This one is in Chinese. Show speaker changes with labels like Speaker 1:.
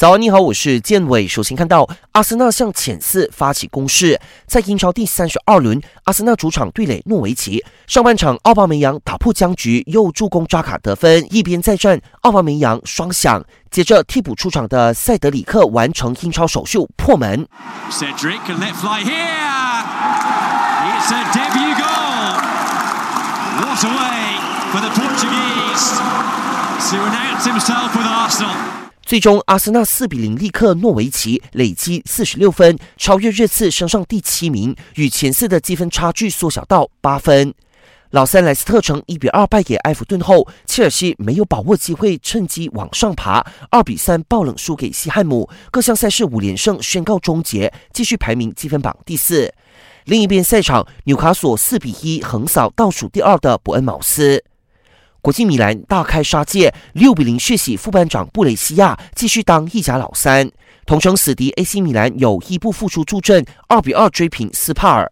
Speaker 1: 早安，你好，我是建伟。首先看到阿森纳向前四发起攻势，在英超第三十二轮，阿森纳主场对垒诺维奇。上半场，奥巴梅扬打破僵局，又助攻扎卡得分。一边再战，奥巴梅扬双响。接着替补出场的塞德里克完成英超首秀破门。Cedric 最终，阿森纳四比零力克诺维奇，累积四十六分，超越热刺，升上第七名，与前四的积分差距缩小到八分。老三莱斯特城一比二败给埃弗顿后，切尔西没有把握机会，趁机往上爬，二比三爆冷输给西汉姆，各项赛事五连胜宣告终结，继续排名积分榜第四。另一边赛场，纽卡索四比一横扫倒数第二的伯恩茅斯。国际米兰大开杀戒，六比零血洗副班长布雷西亚，继续当意甲老三。同城死敌 AC 米兰有伊布复出助阵，二比二追平斯帕尔。